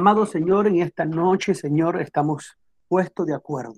Amado Señor, en esta noche, Señor, estamos puestos de acuerdo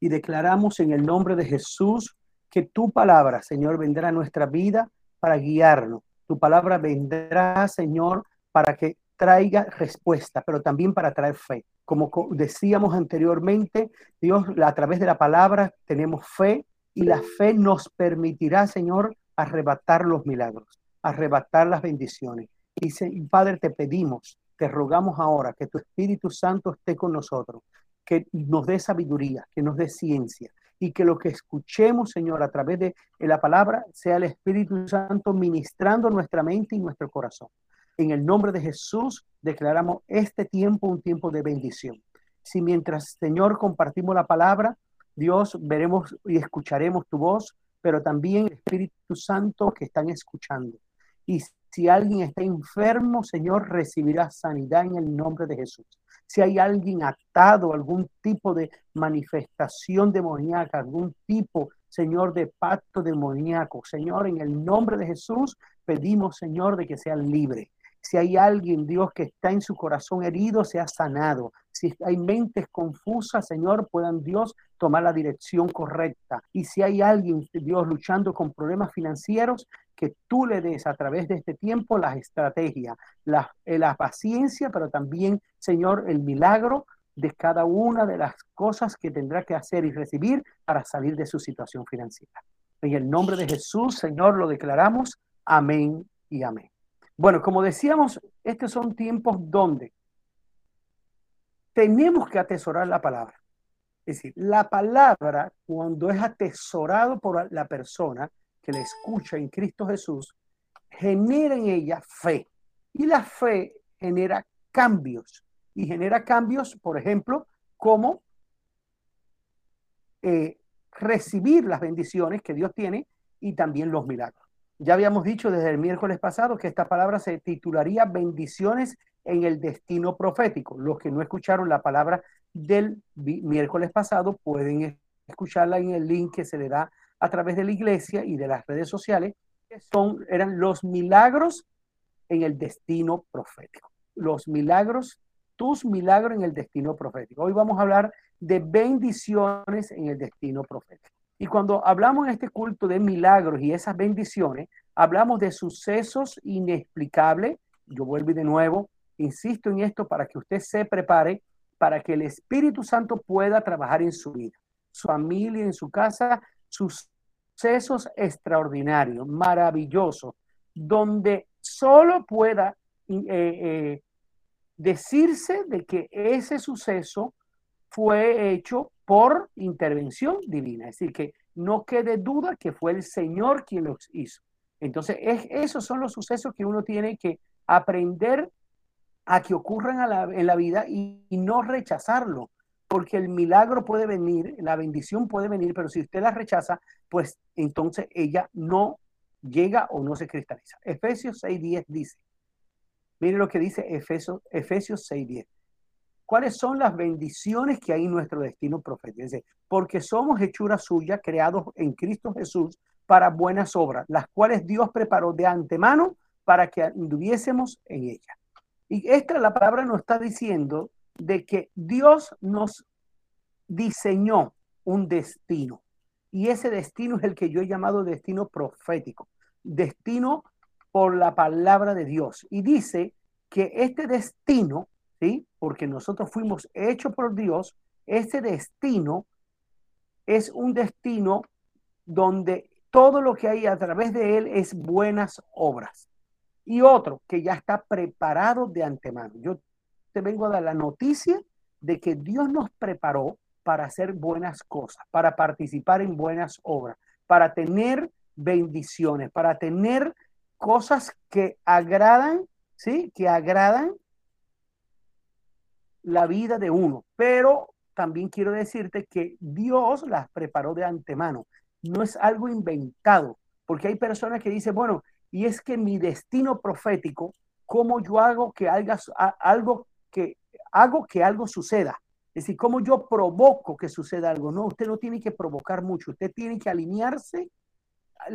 y declaramos en el nombre de Jesús que tu palabra, Señor, vendrá a nuestra vida para guiarnos. Tu palabra vendrá, Señor, para que traiga respuesta, pero también para traer fe. Como decíamos anteriormente, Dios, a través de la palabra tenemos fe y la fe nos permitirá, Señor, arrebatar los milagros, arrebatar las bendiciones. Y Padre, te pedimos, te rogamos ahora que tu Espíritu Santo esté con nosotros, que nos dé sabiduría, que nos dé ciencia y que lo que escuchemos, Señor, a través de la palabra sea el Espíritu Santo ministrando nuestra mente y nuestro corazón. En el nombre de Jesús declaramos este tiempo un tiempo de bendición. Si mientras, Señor, compartimos la palabra, Dios, veremos y escucharemos tu voz, pero también el Espíritu Santo que están escuchando. Y si alguien está enfermo, Señor, recibirá sanidad en el nombre de Jesús. Si hay alguien atado, algún tipo de manifestación demoníaca, algún tipo, Señor, de pacto demoníaco, Señor, en el nombre de Jesús, pedimos, Señor, de que sean libres. Si hay alguien, Dios, que está en su corazón herido, sea sanado. Si hay mentes confusas, Señor, puedan Dios tomar la dirección correcta. Y si hay alguien, Dios, luchando con problemas financieros, que tú le des a través de este tiempo las estrategias, la, eh, la paciencia, pero también, Señor, el milagro de cada una de las cosas que tendrá que hacer y recibir para salir de su situación financiera. En el nombre de Jesús, Señor, lo declaramos. Amén y amén. Bueno, como decíamos, estos son tiempos donde tenemos que atesorar la palabra. Es decir, la palabra, cuando es atesorado por la persona que la escucha en Cristo Jesús, genera en ella fe. Y la fe genera cambios. Y genera cambios, por ejemplo, como eh, recibir las bendiciones que Dios tiene y también los milagros. Ya habíamos dicho desde el miércoles pasado que esta palabra se titularía bendiciones en el destino profético. Los que no escucharon la palabra del miércoles pasado pueden escucharla en el link que se le da a través de la iglesia y de las redes sociales, que son, eran los milagros en el destino profético. Los milagros, tus milagros en el destino profético. Hoy vamos a hablar de bendiciones en el destino profético. Y cuando hablamos en este culto de milagros y esas bendiciones, hablamos de sucesos inexplicables. Yo vuelvo de nuevo, insisto en esto para que usted se prepare para que el Espíritu Santo pueda trabajar en su vida, su familia, en su casa, sucesos extraordinarios, maravillosos, donde solo pueda eh, eh, decirse de que ese suceso fue hecho por intervención divina. Es decir, que no quede duda que fue el Señor quien los hizo. Entonces, es, esos son los sucesos que uno tiene que aprender a que ocurran en la vida y, no rechazarlo, porque el milagro puede venir, la bendición puede venir, pero si usted la rechaza, pues entonces ella no llega o no se cristaliza. Efesios 6.10 dice, mire lo que dice Efesios, Efesios 6.10 cuáles son las bendiciones que hay en nuestro destino profético. porque somos hechura suya, creados en Cristo Jesús para buenas obras, las cuales Dios preparó de antemano para que anduviésemos en ella. Y esta la palabra nos está diciendo de que Dios nos diseñó un destino. Y ese destino es el que yo he llamado destino profético, destino por la palabra de Dios. Y dice que este destino ¿sí? Porque nosotros fuimos hechos por Dios, ese destino es un destino donde todo lo que hay a través de él es buenas obras. Y otro que ya está preparado de antemano. Yo vengo a dar la noticia de que Dios nos preparó para hacer buenas cosas, para participar en buenas obras, para tener bendiciones, para tener cosas que agradan, ¿sí? Que agradan la vida de uno, pero también quiero decirte que Dios las preparó de antemano. No es algo inventado, porque hay personas que dicen, bueno, y es que mi destino profético, ¿cómo yo hago que algo que hago que algo suceda? Es decir, ¿cómo yo provoco que suceda algo? No, usted no tiene que provocar mucho, usted tiene que alinearse,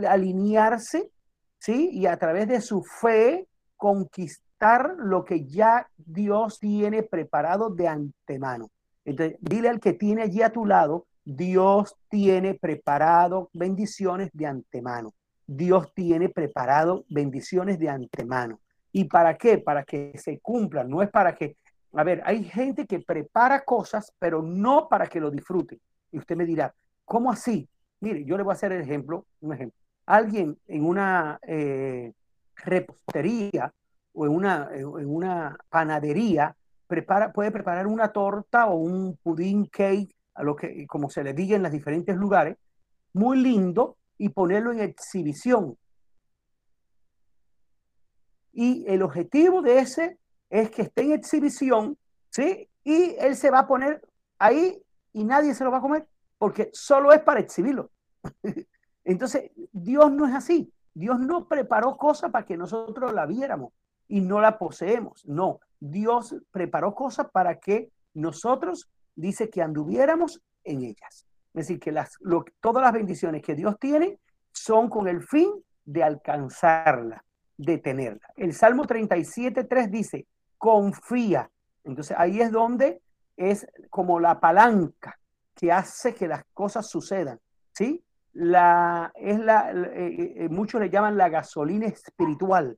alinearse, ¿sí? Y a través de su fe conquistar lo que ya Dios tiene preparado de antemano. Entonces, dile al que tiene allí a tu lado, Dios tiene preparado bendiciones de antemano. Dios tiene preparado bendiciones de antemano. ¿Y para qué? Para que se cumplan. No es para que, a ver, hay gente que prepara cosas, pero no para que lo disfrute. Y usted me dirá, ¿cómo así? Mire, yo le voy a hacer el ejemplo, un ejemplo. Alguien en una eh, repostería o en una, en una panadería prepara, puede preparar una torta o un pudín cake, a lo que, como se le diga en los diferentes lugares, muy lindo y ponerlo en exhibición. Y el objetivo de ese es que esté en exhibición, ¿sí? Y él se va a poner ahí y nadie se lo va a comer porque solo es para exhibirlo. Entonces, Dios no es así. Dios no preparó cosas para que nosotros la viéramos y no la poseemos. No, Dios preparó cosas para que nosotros, dice que anduviéramos en ellas. Es decir, que las, todas las bendiciones que Dios tiene son con el fin de alcanzarla, de tenerla. El Salmo 37.3 dice, confía. Entonces ahí es donde es como la palanca que hace que las cosas sucedan. ¿Sí? La, es la, eh, eh, muchos le llaman la gasolina espiritual,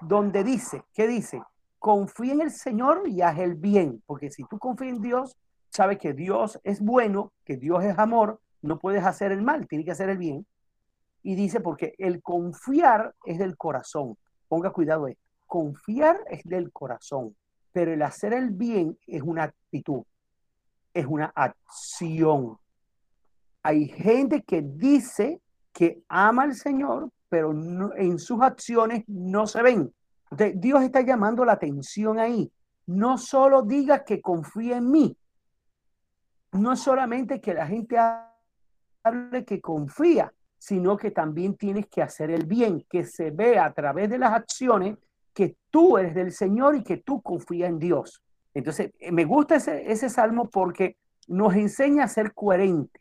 donde dice, ¿qué dice? Confía en el Señor y haz el bien, porque si tú confías en Dios, sabes que Dios es bueno, que Dios es amor, no puedes hacer el mal, tienes que hacer el bien. Y dice, porque el confiar es del corazón. Ponga cuidado ahí. Confiar es del corazón, pero el hacer el bien es una actitud, es una acción. Hay gente que dice que ama al Señor, pero en sus acciones no se ven. Dios está llamando la atención ahí. No solo diga que confía en mí. No solamente que la gente hable que confía, sino que también tienes que hacer el bien, que se vea a través de las acciones que tú eres del Señor y que tú confías en Dios. Entonces, eh, me gusta ese, ese salmo porque nos enseña a ser coherente,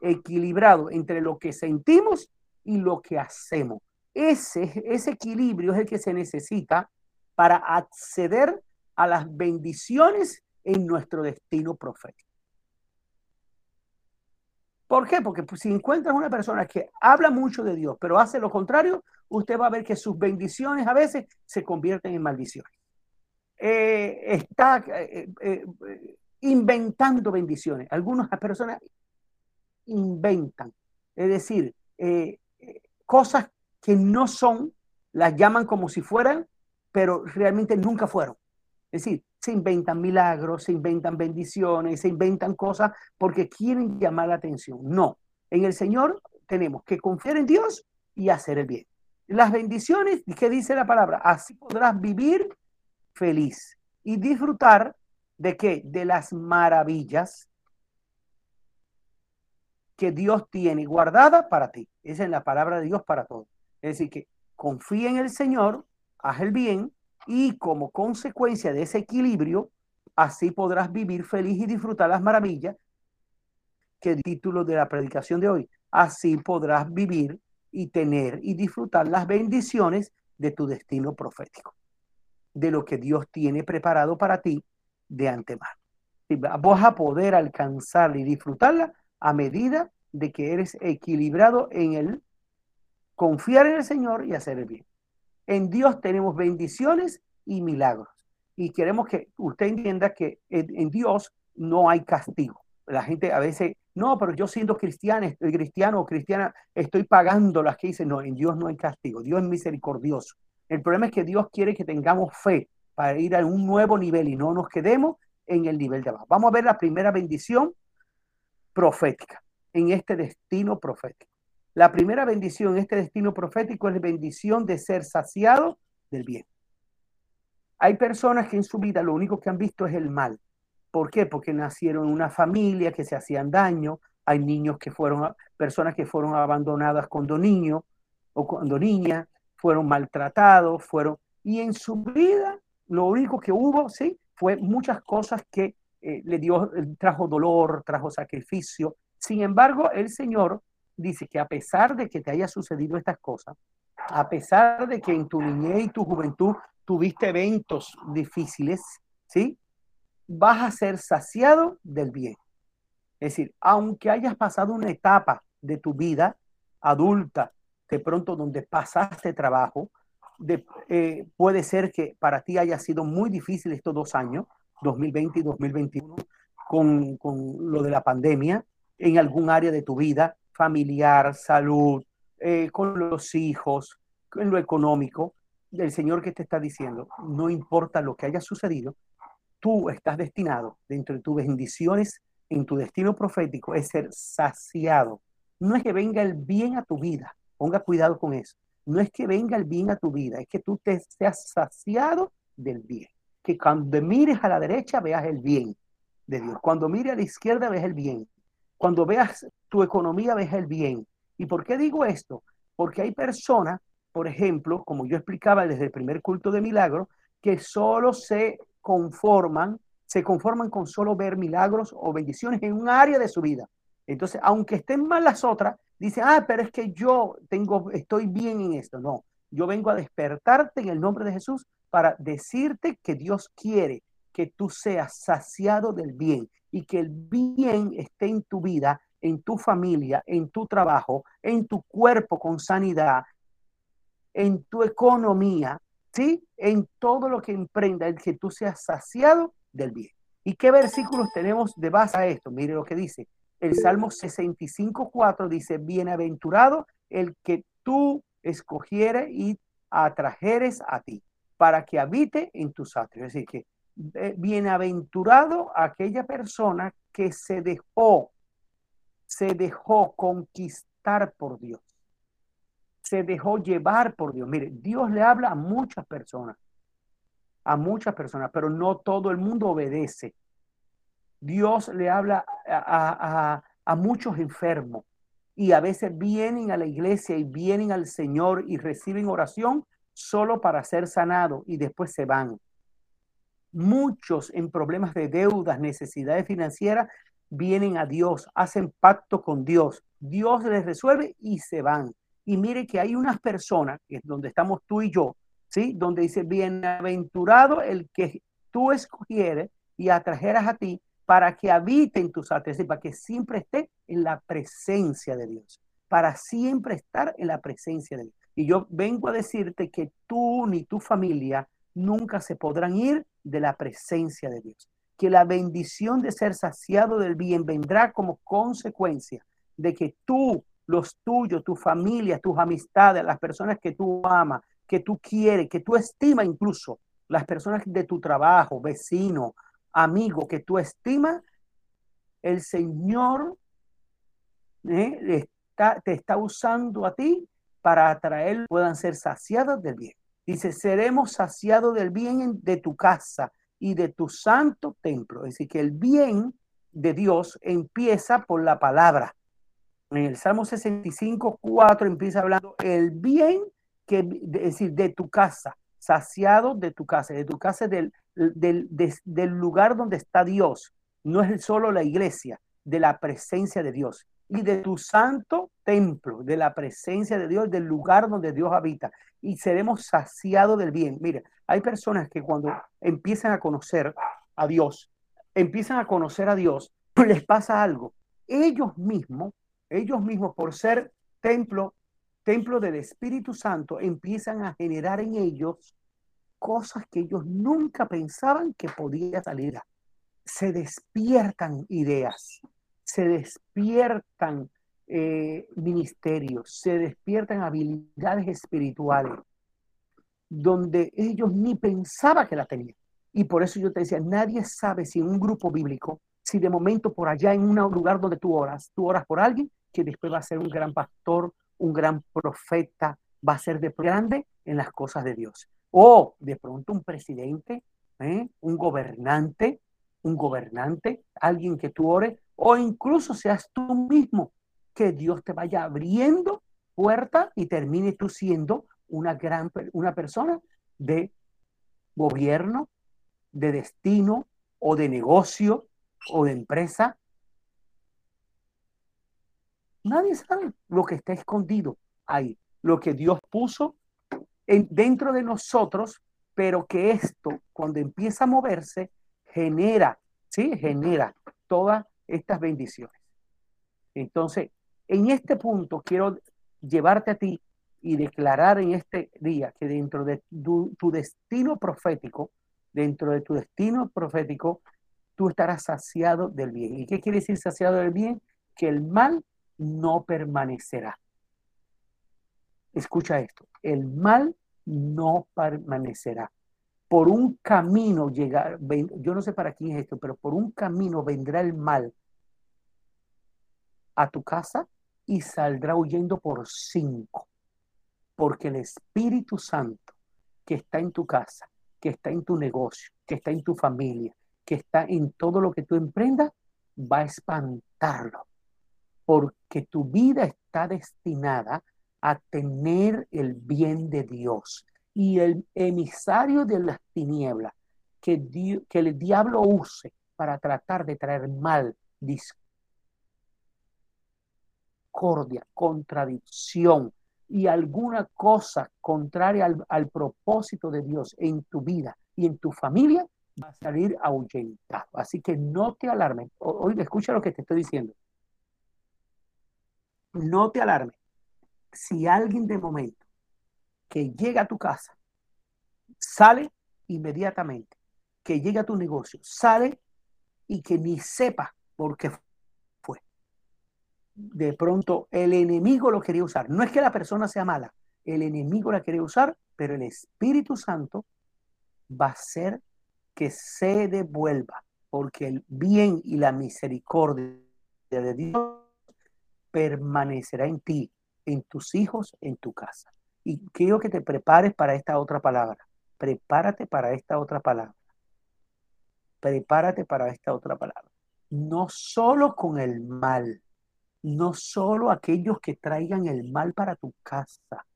equilibrado entre lo que sentimos y lo que hacemos. Ese, ese equilibrio es el que se necesita para acceder a las bendiciones en nuestro destino profético. ¿Por qué? Porque pues, si encuentras una persona que habla mucho de Dios, pero hace lo contrario, usted va a ver que sus bendiciones a veces se convierten en maldiciones. Eh, está eh, eh, inventando bendiciones. Algunas personas inventan, es decir, cosas que no son, las llaman como si fueran, pero realmente nunca fueron. Es decir, se inventan milagros, se inventan bendiciones, se inventan cosas porque quieren llamar la atención. No, en el Señor tenemos que confiar en Dios y hacer el bien. Las bendiciones, ¿qué dice la palabra? Así podrás vivir feliz y disfrutar de qué? De las maravillas que Dios tiene guardada para ti. Esa es la palabra de Dios para todos. Es decir, que confía en el Señor, haz el bien y como consecuencia de ese equilibrio, así podrás vivir feliz y disfrutar las maravillas que el título de la predicación de hoy. Así podrás vivir y tener y disfrutar las bendiciones de tu destino profético, de lo que Dios tiene preparado para ti de antemano. Y vas a poder alcanzarla y disfrutarla a medida de que eres equilibrado en el confiar en el Señor y hacer el bien. En Dios tenemos bendiciones y milagros. Y queremos que usted entienda que en, Dios no hay castigo. La gente a veces, no, pero yo siendo cristiano, estoy cristiano o cristiana, estoy pagando las que dicen, no, en Dios no hay castigo, Dios es misericordioso. El problema es que Dios quiere que tengamos fe para ir a un nuevo nivel y no nos quedemos en el nivel de abajo. Vamos a ver la primera bendición profética, en este destino profético. La primera bendición en este destino profético es la bendición de ser saciado del bien. Hay personas que en su vida lo único que han visto es el mal. ¿Por qué? Porque nacieron en una familia que se hacían daño. Hay niños que fueron, personas que fueron abandonadas cuando niños o cuando niñas, fueron maltratados, fueron... Y en su vida lo único que hubo, sí, fue muchas cosas que eh, le dio, trajo dolor, trajo sacrificio. Sin embargo, el Señor dice que a pesar de que te haya sucedido estas cosas, a pesar de que en tu niñez y tu juventud tuviste eventos difíciles, ¿sí? Vas a ser saciado del bien. Es decir, aunque hayas pasado una etapa de tu vida adulta, de pronto donde pasaste trabajo, eh, puede ser que para ti haya sido muy difícil estos dos años, 2020 y 2021, con, con lo de la pandemia, en algún área de tu vida, familiar, salud, eh, con los hijos, en lo económico, el Señor que te está diciendo, no importa lo que haya sucedido, tú estás destinado dentro de tus bendiciones, en tu destino profético, es ser saciado. No es que venga el bien a tu vida, ponga cuidado con eso. No es que venga el bien a tu vida, es que tú te seas saciado del bien. Que cuando mires a la derecha veas el bien de Dios. Cuando mires a la izquierda veas el bien. Cuando veas tu economía veas el bien. ¿Y por qué digo esto? Porque hay personas, por ejemplo, como yo explicaba desde el primer culto de milagro, que solo se conforman, se conforman con solo ver milagros o bendiciones en un área de su vida. Entonces, aunque estén mal las otras, dice, ah, pero es que yo tengo, estoy bien en esto. No, yo vengo a despertarte en el nombre de Jesús para decirte que Dios quiere que tú seas saciado del bien y que el bien esté en tu vida, en tu familia, en tu trabajo, en tu cuerpo con sanidad, en tu economía, ¿sí? En todo lo que emprenda, el que tú seas saciado del bien. ¿Y qué versículos tenemos de base a esto? Mire lo que dice. El Salmo 65.4 dice, bienaventurado el que tú escogieres y atrajeres a ti, para que habite en tus atrios. Es decir, que bienaventurado aquella persona que se dejó, se dejó conquistar por Dios, se dejó llevar por Dios. Mire, Dios le habla a muchas personas, a muchas personas, pero no todo el mundo obedece. Dios le habla a, a, muchos enfermos y a veces vienen a la iglesia y vienen al Señor y reciben oración solo para ser sanados y después se van. Muchos en problemas de deudas, necesidades financieras, vienen a Dios, hacen pacto con Dios. Dios les resuelve y se van. Y mire que hay unas personas, es donde estamos tú y yo, ¿sí? Donde dice, bienaventurado el que tú escogieres y atrajeras a ti para que habite en tus atrios, para que siempre esté en la presencia de Dios, para siempre estar en la presencia de Dios. Y yo vengo a decirte que tú ni tu familia nunca se podrán ir de la presencia de Dios. Que la bendición de ser saciado del bien vendrá como consecuencia de que tú, los tuyos, tu familia, tus amistades, las personas que tú amas, que tú quieres, que tú estimas incluso, las personas de tu trabajo, vecino, amigo que tú estimas, el Señor eh, te está usando a ti para atraer, puedan ser saciados del bien. Dice, seremos saciados del bien de tu casa y de tu santo templo. Es decir, que el bien de Dios empieza por la palabra. En el Salmo 65, 4 empieza hablando el bien que, es decir, de tu casa, saciado de tu casa, de tu casa del, del, del lugar donde está Dios. No es solo la iglesia, de la presencia de Dios y de tu santo templo, de la presencia de Dios, del lugar donde Dios habita, y seremos saciados del bien. Mire, hay personas que cuando empiezan a conocer a Dios, empiezan a conocer a Dios, les pasa algo. Ellos mismos, ellos mismos por ser templo, templo del Espíritu Santo, empiezan a generar en ellos cosas que ellos nunca pensaban que podía salir. Se despiertan ideas, se despiertan eh, ministerios, se despiertan habilidades espirituales donde ellos ni pensaban que la tenían. Y por eso yo te decía, nadie sabe si en un grupo bíblico, si de momento por allá en un lugar donde tú oras, tú oras por alguien que después va a ser un gran pastor, un gran profeta, va a ser de grande en las cosas de Dios. O de pronto un presidente, ¿eh? un gobernante, un gobernante, alguien que tú ores, o incluso seas tú mismo, que Dios te vaya abriendo puerta y termine tú siendo una gran una persona de gobierno, de destino o de negocio o de empresa. Nadie sabe lo que está escondido ahí. lo que Dios puso en, dentro de nosotros, pero que esto, cuando empieza a moverse, genera, ¿sí? Genera todas estas bendiciones. Entonces, en este punto quiero llevarte a ti y declarar en este día que dentro de tu, destino profético, dentro de tu destino profético, tú estarás saciado del bien. ¿Y qué quiere decir saciado del bien? Que el mal no permanecerá. Escucha esto, el mal no permanecerá. Por un camino llegar, yo no sé para quién es esto, pero por un camino vendrá el mal a tu casa y saldrá huyendo por cinco. Porque el Espíritu Santo que está en tu casa, que está en tu negocio, que está en tu familia, que está en todo lo que tú emprendas, va a espantarlo. Porque tu vida está destinada a tener el bien de Dios. Y el emisario de las tinieblas que, que el diablo use para tratar de traer mal, contradicción y alguna cosa contraria al, propósito de Dios en tu vida y en tu familia, va a salir ahuyentado. Así que no te alarmes. Hoy escucha lo que te estoy diciendo. No te alarmes. Si alguien de momento que llega a tu casa, sale inmediatamente, que llega a tu negocio, sale y que ni sepa por qué de pronto el enemigo lo quería usar. No es que la persona sea mala, el enemigo la quería usar, pero el Espíritu Santo va a hacer que se devuelva, porque el bien y la misericordia de Dios permanecerá en ti, en tus hijos, en tu casa. Y quiero que te prepares para esta otra palabra. Prepárate para esta otra palabra. Prepárate para esta otra palabra. No solo con el mal, no solo aquellos que traigan el mal para tu casa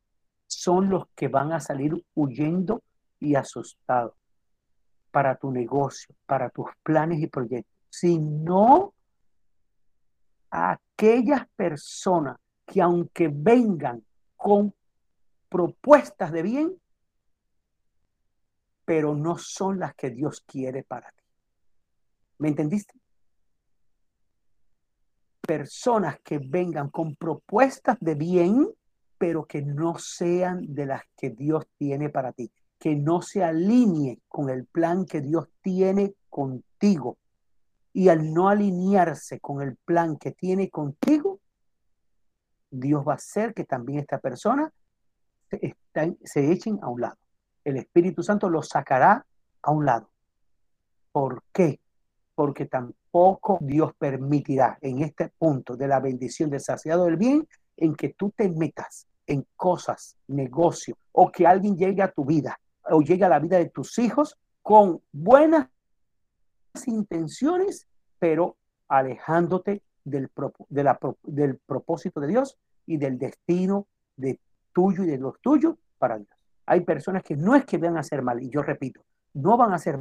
son los que van a salir huyendo y asustados para tu negocio, para tus planes y proyectos, sino aquellas personas que aunque vengan con propuestas de bien, pero no son las que Dios quiere para ti. ¿Me entendiste? personas que vengan con propuestas de bien, pero que no sean de las que Dios tiene para ti, que no se alinee con el plan que Dios tiene contigo. Y al no alinearse con el plan que tiene contigo, Dios va a hacer que también esta persona se, echen a un lado. El Espíritu Santo lo sacará a un lado. ¿Por qué? Porque también poco Dios permitirá en este punto de la bendición del saciado del bien en que tú te metas en cosas, negocio, o que alguien llegue a tu vida o llegue a la vida de tus hijos con buenas intenciones, pero alejándote del, del propósito de Dios y del destino de tuyo y de los tuyos para Dios. Hay personas que no es que van a hacer mal, y yo repito, no van a hacer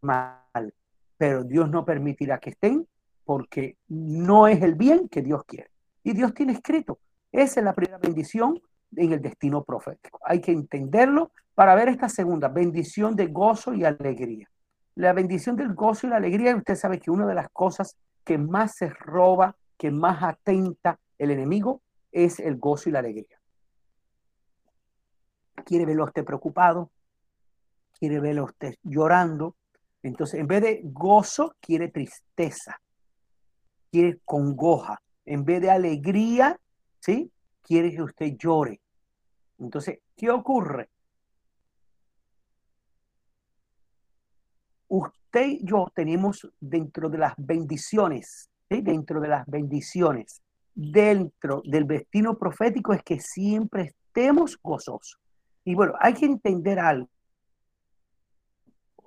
mal, pero Dios no permitirá que estén porque no es el bien que Dios quiere. Y Dios tiene escrito. Esa es la primera bendición en el destino profético. Hay que entenderlo para ver esta segunda, bendición de gozo y alegría. La bendición del gozo y la alegría, usted sabe que una de las cosas que más se roba, que más atenta el enemigo, es el gozo y la alegría. Quiere verlo a usted preocupado, quiere verlo a usted llorando, entonces, en vez de gozo, quiere tristeza, quiere congoja. En vez de alegría, ¿sí? Quiere que usted llore. Entonces, ¿qué ocurre? Usted y yo tenemos dentro de las bendiciones, dentro de las bendiciones, dentro del destino profético es que siempre estemos gozosos. Y bueno, hay que entender algo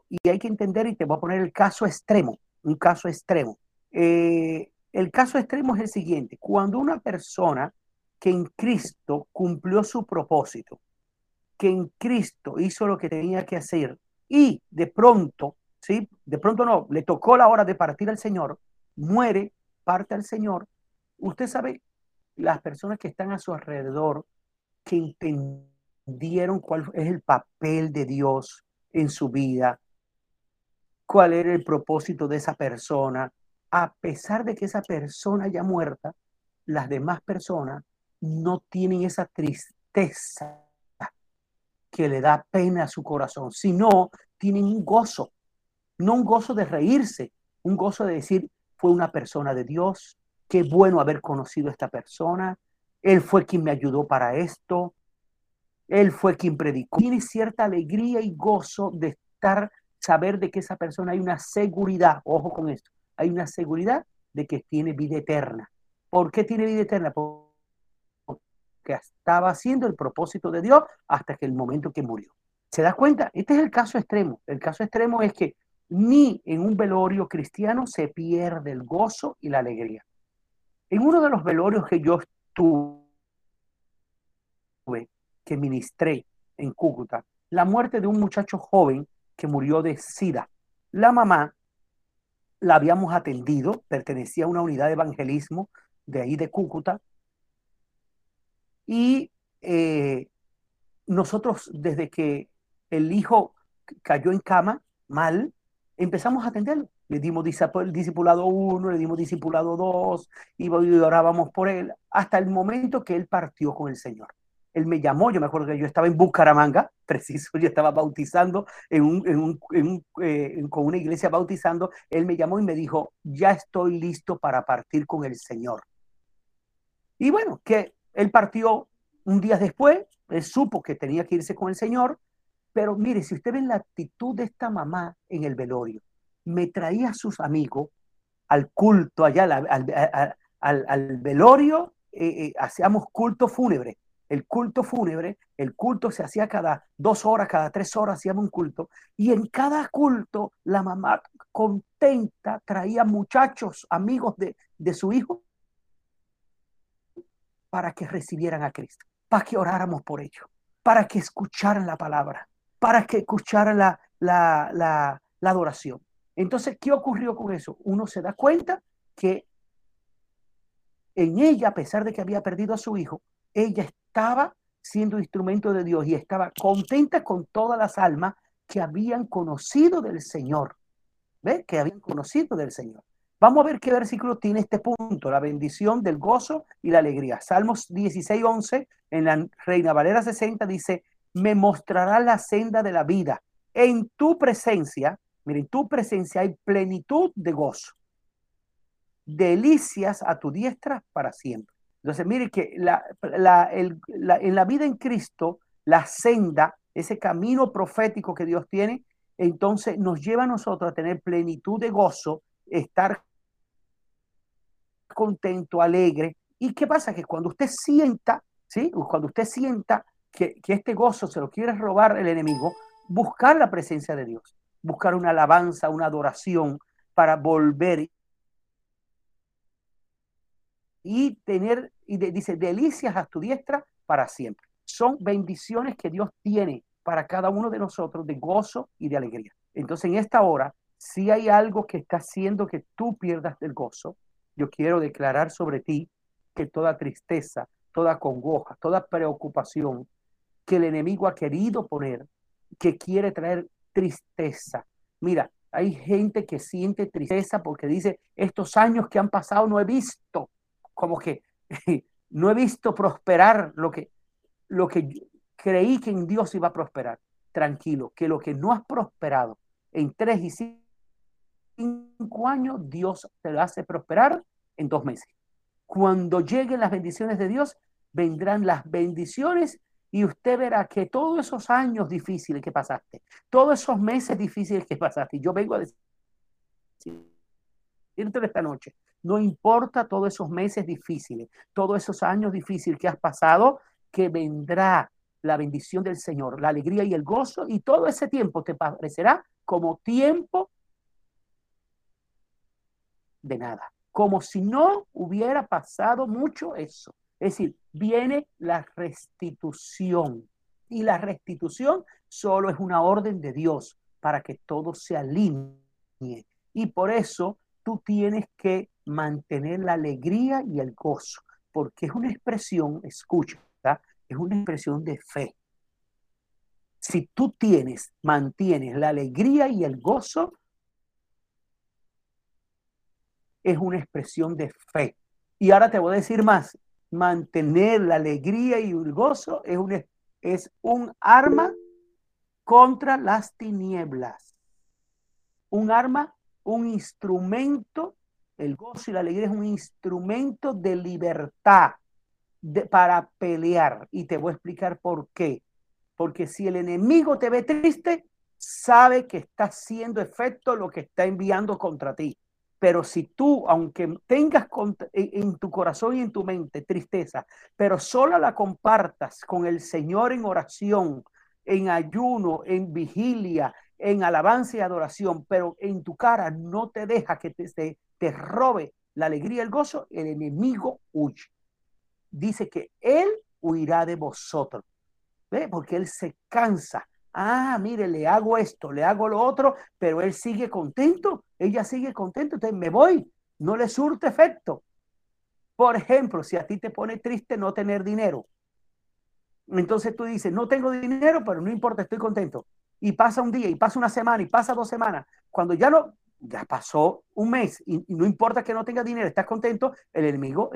y hay que entender, y te voy a poner el caso extremo, un caso extremo. Eh, el caso extremo es el siguiente, cuando una persona que en Cristo cumplió su propósito, que en Cristo hizo lo que tenía que hacer y de pronto, ¿sí? De pronto no, le tocó la hora de partir al Señor, muere, parte al Señor. Usted sabe, las personas que están a su alrededor que entendieron cuál es el papel de Dios en su vida, cuál era el propósito de esa persona, a pesar de que esa persona ya muerta, las demás personas no tienen esa tristeza que le da pena a su corazón, sino tienen un gozo, no un gozo de reírse, un gozo de decir, fue una persona de Dios, qué bueno haber conocido a esta persona, él fue quien me ayudó para esto, él fue quien predicó. Tiene cierta alegría y gozo de estar, saber de que esa persona hay una seguridad, ojo con esto, hay una seguridad de que tiene vida eterna. ¿Por qué tiene vida eterna? Porque estaba haciendo el propósito de Dios hasta que el momento que murió. ¿Se da cuenta? Este es el caso extremo. El caso extremo es que ni en un velorio cristiano se pierde el gozo y la alegría. En uno de los velorios que yo estuve, que ministré en Cúcuta, la muerte de un muchacho joven que murió de SIDA. La mamá la habíamos atendido, pertenecía a una unidad de evangelismo de ahí de Cúcuta, y eh, nosotros desde que el hijo cayó en cama mal, empezamos a atenderlo. Le dimos discipulado uno, le dimos discipulado dos, y orábamos por él, hasta el momento que él partió con el Señor. Él me llamó, yo me acuerdo que yo estaba en Bucaramanga, preciso, yo estaba bautizando en un, eh, con una iglesia bautizando, él me llamó y me dijo, ya estoy listo para partir con el Señor. Y bueno, que él partió un día después, él supo que tenía que irse con el Señor, pero mire, si usted ve la actitud de esta mamá en el velorio, me traía a sus amigos al culto allá, al, al, velorio, eh, eh, hacíamos culto fúnebre. El culto fúnebre, el culto se hacía cada dos horas, cada tres horas hacíamos un culto. Y en cada culto la mamá contenta traía muchachos, amigos de, de su hijo, para que recibieran a Cristo, para que oráramos por ellos, para que escucharan la palabra, para que escucharan la, la, la, la adoración. Entonces, ¿qué ocurrió con eso? Uno se da cuenta que en ella, a pesar de que había perdido a su hijo, ella estaba siendo instrumento de Dios y estaba contenta con todas las almas que habían conocido del Señor. ¿Ve? Que habían conocido del Señor. Vamos a ver qué versículo tiene este punto, la bendición del gozo y la alegría. Salmos 16, 11, en la Reina Valera 60 dice, me mostrará la senda de la vida. En tu presencia Mira, en tu presencia hay plenitud de gozo, delicias a tu diestra para siempre. Entonces, mire que en la vida en Cristo, la senda, ese camino profético que Dios tiene, entonces nos lleva a nosotros a tener plenitud de gozo, estar contento, alegre. ¿Y qué pasa? Que cuando usted sienta, ¿sí? Cuando usted sienta que, que este gozo se lo quiere robar el enemigo, buscar la presencia de Dios buscar una alabanza, una adoración para volver y tener, y dice, delicias a tu diestra para siempre. Son bendiciones que Dios tiene para cada uno de nosotros de gozo y de alegría. Entonces, en esta hora, si hay algo que está haciendo que tú pierdas el gozo, yo quiero declarar sobre ti que toda tristeza, toda congoja, toda preocupación que el enemigo ha querido poner, que quiere traer tristeza. Mira, hay gente que siente tristeza porque dice, estos años que han pasado no he visto, como que no he visto prosperar lo que, lo que creí que en Dios iba a prosperar. Tranquilo, que lo que no has prosperado en tres y cinco años, Dios te lo hace prosperar en dos meses. Cuando lleguen las bendiciones de Dios, vendrán las bendiciones y usted verá que todos esos años difíciles que pasaste, todos esos meses difíciles que pasaste, yo vengo a decirte esta noche, no importa todos esos meses difíciles, todos esos años difíciles que has pasado, que vendrá la bendición del Señor, la alegría y el gozo, y todo ese tiempo te parecerá como tiempo de nada, como si no hubiera pasado mucho eso. Es decir, viene la restitución. Y la restitución solo es una orden de Dios para que todo se alinee. Y por eso tú tienes que mantener la alegría y el gozo, porque es una expresión, escucha, es una expresión de fe. Si tú tienes, mantienes la alegría y el gozo, es una expresión de fe. Y ahora te voy a decir más, mantener la alegría y el gozo es un, es un arma contra las tinieblas. Un arma, un instrumento, el gozo y la alegría es un instrumento de libertad de, para pelear. Y te voy a explicar por qué. Porque si el enemigo te ve triste, sabe que está haciendo efecto lo que está enviando contra ti. Pero si tú, aunque tengas en tu corazón y en tu mente tristeza, pero solo la compartas con el Señor en oración, en ayuno, en vigilia, en alabanza y adoración, pero en tu cara no te deja que te, te, robe la alegría el gozo, el enemigo huye. Dice que Él huirá de vosotros, ¿ve? porque Él se cansa Ah, mire, le hago esto, le hago lo otro, pero él sigue contento, ella sigue contento, entonces me voy, no le surte efecto. Por ejemplo, si a ti te pone triste no tener dinero, entonces tú dices, no tengo dinero, pero no importa, estoy contento. Y pasa un día, y pasa una semana, y pasa dos semanas. Cuando ya no, ya pasó un mes, y, no importa que no tengas dinero, estás contento, el enemigo,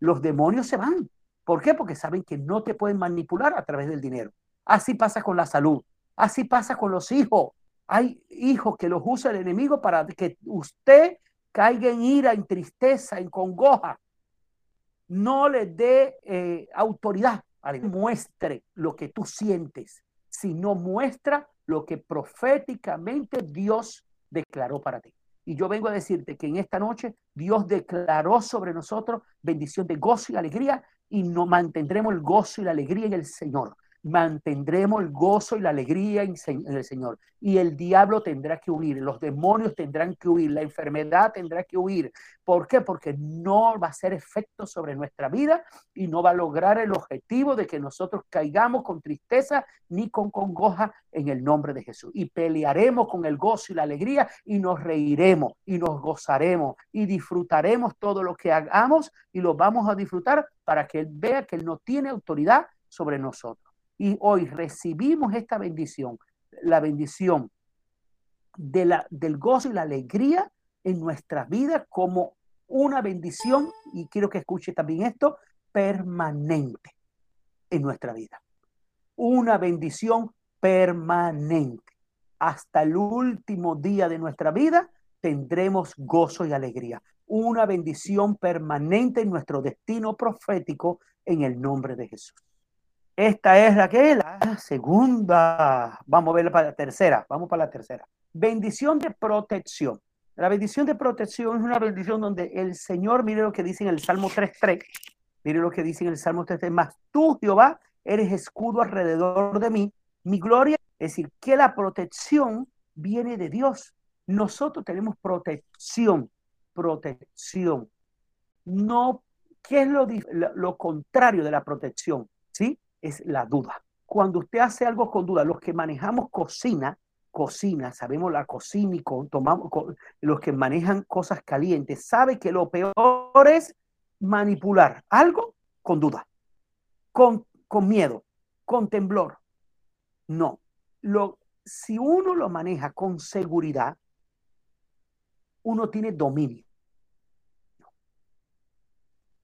los demonios se van. ¿Por qué? Porque saben que no te pueden manipular a través del dinero. Así pasa con la salud. Así pasa con los hijos. Hay hijos que los usa el enemigo para que usted caiga en ira, en tristeza, en congoja. No le dé eh, autoridad. Muestre lo que tú sientes, sino muestra lo que proféticamente Dios declaró para ti. Y yo vengo a decirte que en esta noche Dios declaró sobre nosotros bendición de gozo y alegría y nos mantendremos el gozo y la alegría en el Señor mantendremos el gozo y la alegría en, el Señor. Y el diablo tendrá que huir, los demonios tendrán que huir, la enfermedad tendrá que huir. ¿Por qué? Porque no va a hacer efecto sobre nuestra vida y no va a lograr el objetivo de que nosotros caigamos con tristeza ni con congoja en el nombre de Jesús. Y pelearemos con el gozo y la alegría y nos reiremos y nos gozaremos y disfrutaremos todo lo que hagamos y lo vamos a disfrutar para que Él vea que Él no tiene autoridad sobre nosotros. Y hoy recibimos esta bendición, la bendición de la, del gozo y la alegría en nuestra vida como una bendición, y quiero que escuche también esto, permanente en nuestra vida. Una bendición permanente. Hasta el último día de nuestra vida tendremos gozo y alegría. Una bendición permanente en nuestro destino profético en el nombre de Jesús. Esta es la que la segunda. Vamos a ver para la tercera. Vamos para la tercera. Bendición de protección. La bendición de protección es una bendición donde el Señor, mire lo que dice en el Salmo 3.3. Mire lo que dice en el Salmo 3.3. Más tú, Jehová, eres escudo alrededor de mí. Mi gloria, es decir, que la protección viene de Dios. Nosotros tenemos protección. Protección. No, ¿qué es lo, lo contrario de la protección? ¿Sí? Es la duda. Cuando usted hace algo con duda, los que manejamos cocina, cocina, sabemos la cocina y tomamos, los que manejan cosas calientes, sabe que lo peor es manipular algo con duda, con, con miedo, con temblor. No, lo, si uno lo maneja con seguridad, uno tiene dominio.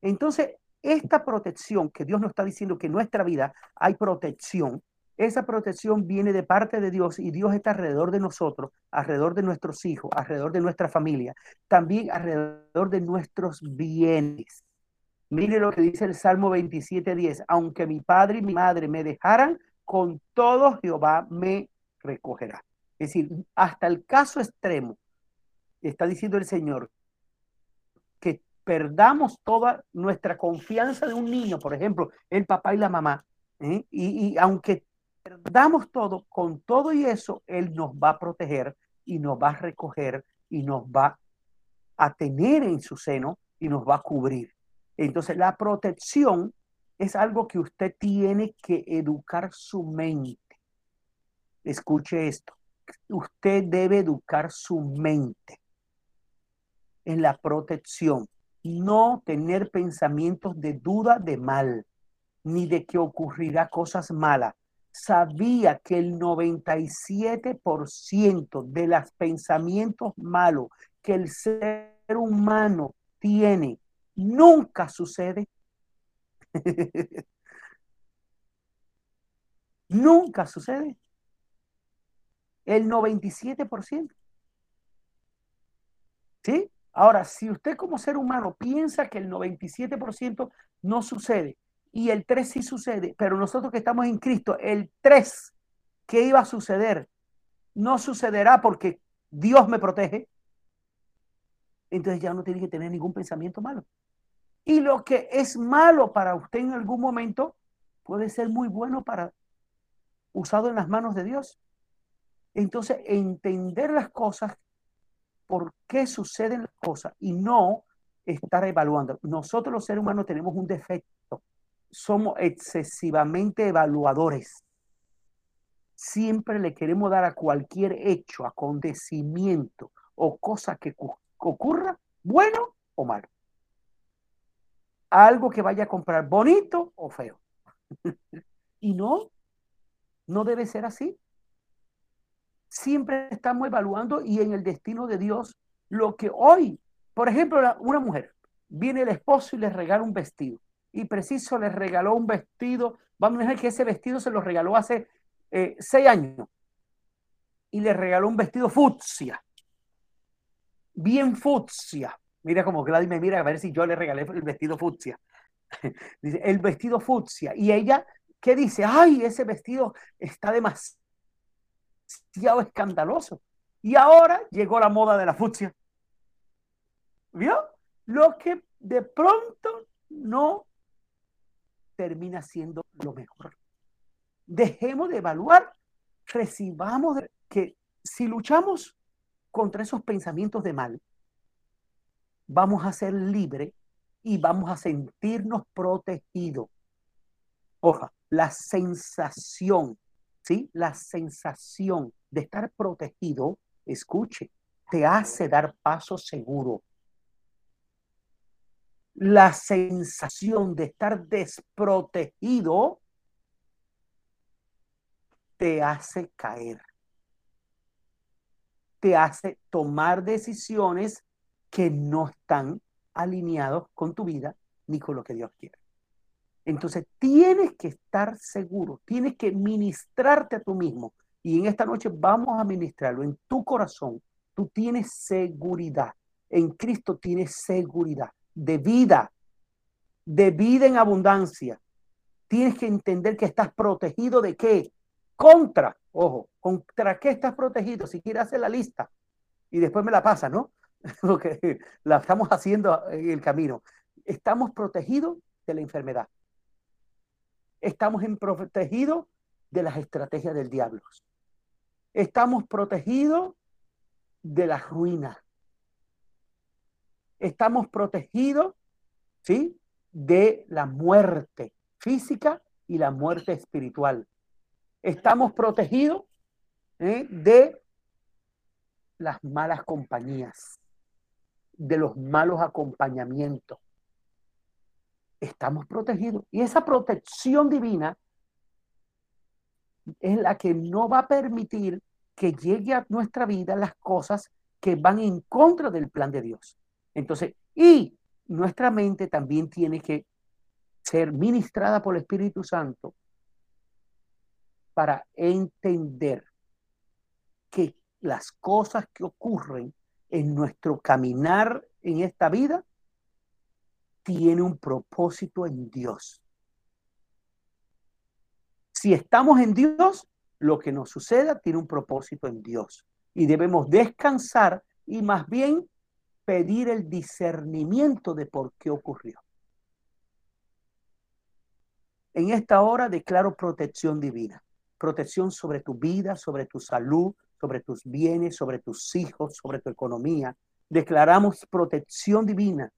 Entonces, esta protección que Dios nos está diciendo que en nuestra vida hay protección, esa protección viene de parte de Dios y Dios está alrededor de nosotros, alrededor de nuestros hijos, alrededor de nuestra familia, también alrededor de nuestros bienes. Mire lo que dice el Salmo 27:10, aunque mi padre y mi madre me dejaran, con todo Jehová me recogerá. Es decir, hasta el caso extremo, está diciendo el Señor, perdamos toda nuestra confianza de un niño, por ejemplo, el papá y la mamá, ¿eh? y, aunque perdamos todo, con todo y eso, Él nos va a proteger y nos va a recoger y nos va a tener en su seno y nos va a cubrir. Entonces, la protección es algo que usted tiene que educar su mente. Escuche esto. Usted debe educar su mente en la protección no tener pensamientos de duda de mal. ni de que ocurrirá cosas malas. Sabía que el 97% de los pensamientos malos que el ser humano tiene nunca sucede. nunca sucede. El 97%. ¿Sí? Ahora, si usted como ser humano piensa que el 97% no sucede y el 3 sí sucede, pero nosotros que estamos en Cristo, el 3 que iba a suceder no sucederá porque Dios me protege, entonces ya no tiene que tener ningún pensamiento malo. Y lo que es malo para usted en algún momento puede ser muy bueno para usado en las manos de Dios. Entonces, entender las cosas, por qué suceden las cosas y no estar evaluando. Nosotros los seres humanos tenemos un defecto. Somos excesivamente evaluadores. Siempre le queremos dar a cualquier hecho, acontecimiento o cosa que ocurra, bueno o malo. Algo que vaya a comprar bonito o feo. y no, no debe ser así. Siempre estamos evaluando y en el destino de Dios lo que hoy, por ejemplo, una mujer, viene el esposo y le regala un vestido y preciso le regaló un vestido, vamos a decir que ese vestido se lo regaló hace eh, seis años y le regaló un vestido fucsia, bien fucsia. Mira como Gladys me mira a ver si yo le regalé el vestido fucsia. Dice, el vestido fucsia. Y ella ¿Qué dice? Ay, ese vestido está demasiado escandaloso. Y ahora llegó la moda de la fucsia. ¿Vio? Lo que de pronto no termina siendo lo mejor. Dejemos de evaluar, recibamos que si luchamos contra esos pensamientos de mal, vamos a ser libres y vamos a sentirnos protegidos. Oja, la sensación, La sensación de estar protegido, escuche, te hace dar paso seguro. La sensación de estar desprotegido te hace caer. Te hace tomar decisiones que no están alineados con tu vida ni con lo que Dios quiere. Entonces tienes que estar seguro, tienes que ministrarte a tú mismo. Y en esta noche vamos a ministrarlo en tu corazón. Tú tienes seguridad. En Cristo tienes seguridad de vida, de vida en abundancia. Tienes que entender que estás protegido de qué? Contra, ojo, ¿contra qué estás protegido? Si quieres hacer la lista y después me la pasa, ¿no? Porque la estamos haciendo en el camino. Estamos protegidos de la enfermedad estamos protegidos de las estrategias del diablo. Estamos protegidos de las ruinas. Estamos protegidos, ¿sí? De la muerte física y la muerte espiritual. Estamos protegidos ¿eh? de las malas compañías, de los malos acompañamientos estamos protegidos. Y esa protección divina es la que no va a permitir que llegue a nuestra vida las cosas que van en contra del plan de Dios. Entonces, y nuestra mente también tiene que ser ministrada por el Espíritu Santo para entender que las cosas que ocurren en nuestro caminar en esta vida tiene un propósito en Dios. Si estamos en Dios, lo que nos suceda tiene un propósito en Dios. Y debemos descansar y más bien pedir el discernimiento de por qué ocurrió. En esta hora declaro protección divina, protección sobre tu vida, sobre tu salud, sobre tus bienes, sobre tus hijos, sobre tu economía. Declaramos protección divina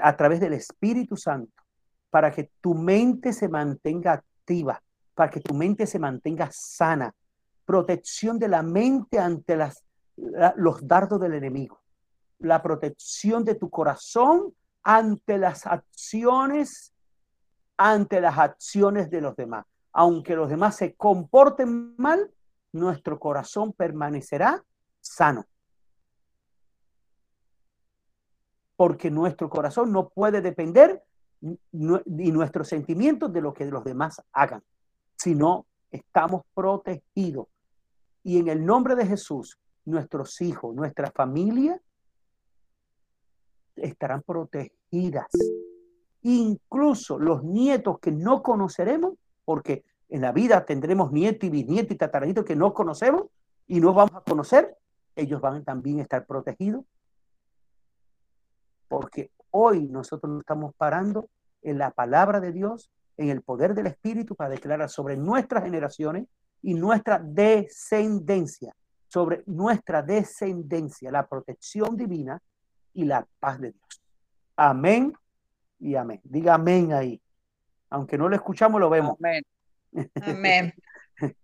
a través del Espíritu Santo para que tu mente se mantenga activa, para que tu mente se mantenga sana. Protección de la mente ante las, los dardos del enemigo. La protección de tu corazón ante las acciones ante las acciones de los demás. Aunque los demás se comporten mal, nuestro corazón permanecerá sano. Porque nuestro corazón no puede depender y nuestros sentimientos de lo que los demás hagan, sino estamos protegidos. Y en el nombre de Jesús, nuestros hijos, nuestra familia estarán protegidas. Incluso los nietos que no conoceremos, porque en la vida tendremos nietos y bisnietos y tataranitos que no conocemos y no vamos a conocer, ellos van también a estar protegidos. Porque hoy nosotros nos estamos parando en la palabra de Dios, en el poder del Espíritu para declarar sobre nuestras generaciones y nuestra descendencia, sobre nuestra descendencia, la protección divina y la paz de Dios. Amén y amén. Diga amén ahí. Aunque no lo escuchamos, lo vemos. Amén. Amén.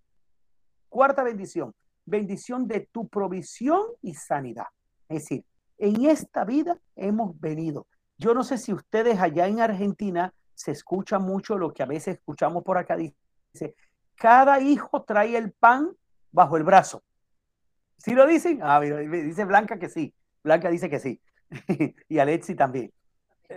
Cuarta bendición, bendición de tu provisión y sanidad. Es decir, en esta vida hemos venido yo no sé si ustedes allá en Argentina se escucha mucho lo que a veces escuchamos por acá. Dice, cada hijo trae el pan bajo el brazo. ¿Sí lo dicen? Ah, dice Blanca que sí. Blanca dice que sí. y Alexi también.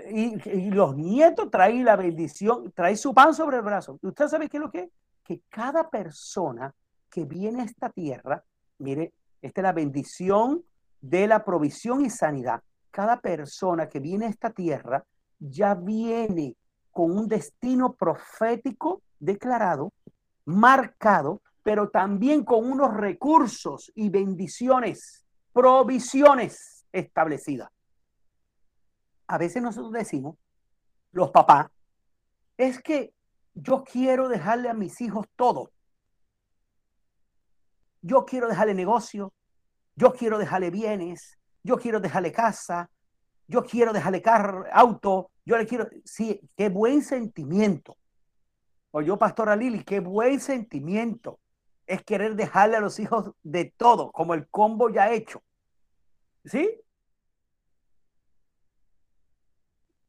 Y, los nietos traen la bendición, traen su pan sobre el brazo. ¿Usted sabe qué es lo que es? Que cada persona que viene a esta tierra, mire, esta es la bendición de la provisión y sanidad cada persona que viene a esta tierra ya viene con un destino profético declarado, marcado, pero también con unos recursos y bendiciones, provisiones establecidas. A veces nosotros decimos, los papás, es que yo quiero dejarle a mis hijos todo. Yo quiero dejarle negocio, yo quiero dejarle bienes, yo quiero dejarle casa, yo quiero dejarle carro, auto, yo le quiero, sí, qué buen sentimiento. O yo, Pastora Lili, qué buen sentimiento es querer dejarle a los hijos de todo, como el combo ya hecho. ¿Sí?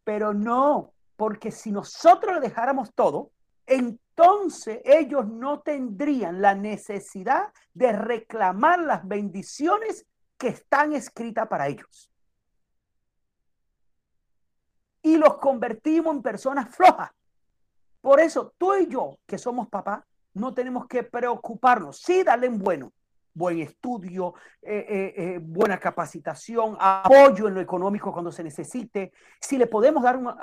Pero no, porque si nosotros le dejáramos todo, entonces ellos no tendrían la necesidad de reclamar las bendiciones que están escritas para ellos. Y los convertimos en personas flojas. Por eso tú y yo, que somos papás, no tenemos que preocuparnos. Sí, darle en bueno, buen estudio, eh, eh, eh, buena capacitación, apoyo en lo económico cuando se necesite. Si le podemos dar una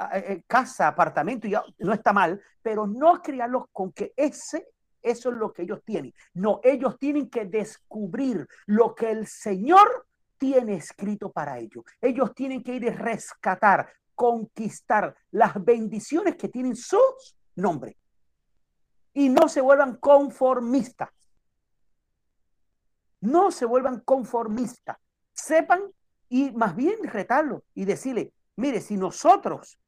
casa, apartamento, ya no está mal, pero no criarlos con que ese eso es lo que ellos tienen. No, ellos tienen que descubrir lo que el Señor tiene escrito para ellos. Ellos tienen que ir a rescatar, conquistar las bendiciones que tienen sus nombres. Y no se vuelvan conformistas. No se vuelvan conformistas. Sepan y más bien retarlo y decirle, mire, si nosotros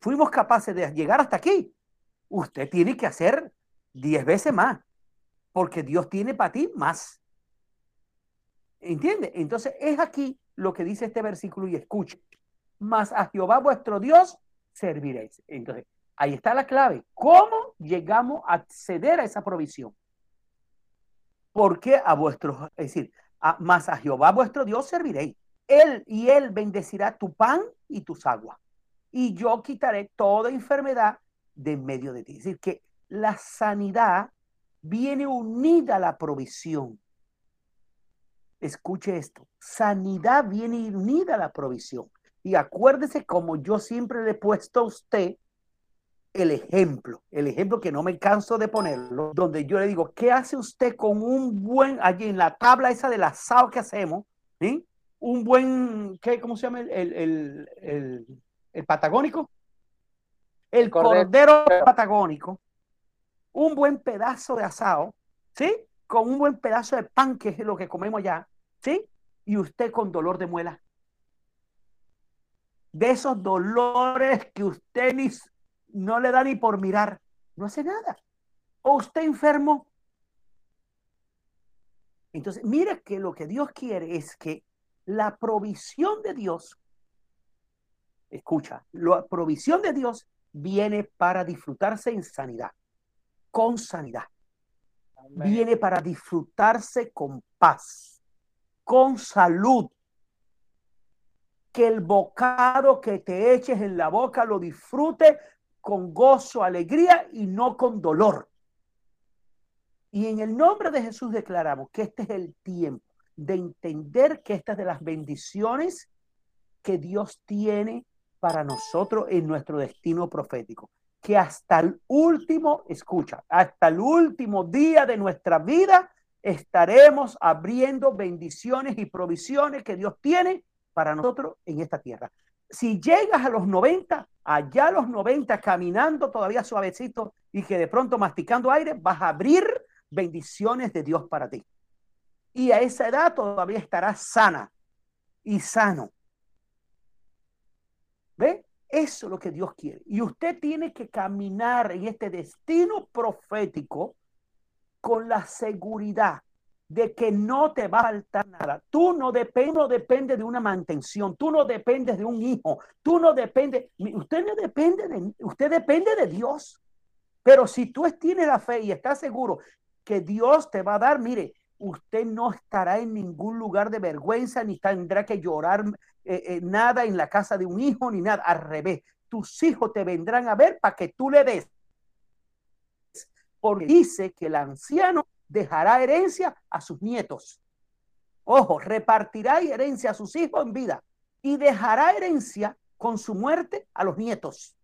fuimos capaces de llegar hasta aquí, usted tiene que hacer diez veces más, porque Dios tiene para ti más. ¿Entiende? Entonces es aquí lo que dice este versículo y escuche. Más a Jehová vuestro Dios serviréis. Entonces, ahí está la clave. ¿Cómo llegamos a acceder a esa provisión? Porque a vuestro, es decir, a, más a Jehová vuestro Dios serviréis. Él y él bendecirá tu pan y tus aguas. Y yo quitaré toda enfermedad de en medio de ti. Es decir, que la sanidad viene unida a la provisión. Escuche esto, sanidad viene unida a la provisión. Y acuérdese como yo siempre le he puesto a usted el ejemplo, el ejemplo que no me canso de ponerlo, donde yo le digo, ¿qué hace usted con un buen, allí en la tabla esa del asado que hacemos, ¿sí? un buen, ¿qué, ¿cómo se llama? El, el, patagónico. El cordero patagónico un buen pedazo de asado, ¿sí? Con un buen pedazo de pan, que es lo que comemos allá, ¿sí? Y usted con dolor de muela. De esos dolores que usted ni, no le da ni por mirar, no hace nada. O usted enfermo. Entonces, mire que lo que Dios quiere es que la provisión de Dios, escucha, la provisión de Dios viene para disfrutarse en sanidad, con sanidad. Viene para disfrutarse con paz, con salud. Que el bocado que te eches en la boca lo disfrute con gozo, alegría y no con dolor. Y en el nombre de Jesús declaramos que este es el tiempo de entender que estas de las bendiciones que Dios tiene para nosotros en nuestro destino profético. Que hasta el último, escucha, hasta el último día de nuestra vida estaremos abriendo bendiciones y provisiones que Dios tiene para nosotros en esta tierra. Si llegas a los 90, allá los 90 caminando todavía suavecito y que de pronto masticando aire, vas a abrir bendiciones de Dios para ti. Y a esa edad todavía estarás sana y sano. ¿Ve? Eso es lo que Dios quiere. Y usted tiene que caminar en este destino profético con la seguridad de que no te va a faltar nada. Tú no, depende, no depende de una mantención, tú no dependes de un hijo, tú no depende, usted no depende de, usted depende de Dios. Pero si tú tienes la fe y estás seguro que Dios te va a dar, mire, usted no estará en ningún lugar de vergüenza, ni tendrá que llorar eh, eh, nada en la casa de un hijo, ni nada. Al revés, tus hijos te vendrán a ver para que tú le des. Porque dice que el anciano dejará herencia a sus nietos. Ojo, repartirá herencia a sus hijos en vida y dejará herencia con su muerte a los nietos.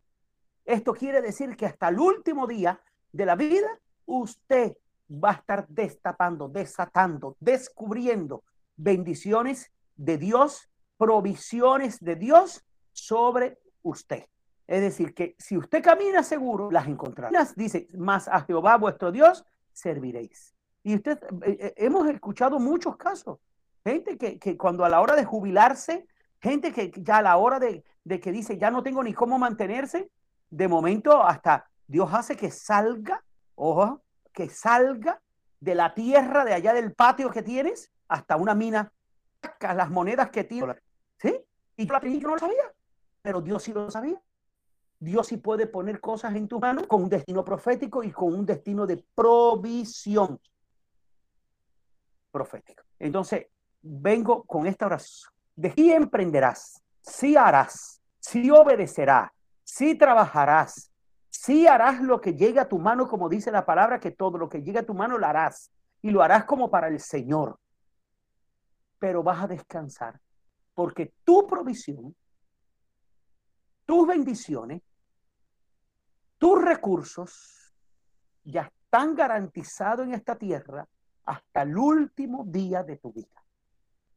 Esto quiere decir que hasta el último día de la vida, usted va a estar destapando, desatando, descubriendo bendiciones de Dios, provisiones de Dios sobre usted. Es decir, que si usted camina seguro, las encontrará. Dice, más a Jehová vuestro Dios serviréis. Y usted, eh, eh, hemos escuchado muchos casos. Gente que, que, cuando a la hora de jubilarse, gente que ya a la hora de, de que dice, ya no tengo ni cómo mantenerse, de momento hasta Dios hace que salga, ojo, que salga de la tierra de allá del patio que tienes hasta una mina, las monedas que tienes. ¿Sí? Y yo no lo sabía, pero Dios sí lo sabía. Dios sí puede poner cosas en tu mano con un destino profético y con un destino de provisión profético. Entonces, vengo con esta oración. De emprenderás, si harás, si obedecerás, si trabajarás, si harás lo que llegue a tu mano, como dice la palabra, que todo lo que llegue a tu mano lo harás y lo harás como para el Señor. Pero vas a descansar porque tu provisión, tus bendiciones, tus recursos ya están garantizados en esta tierra hasta el último día de tu vida.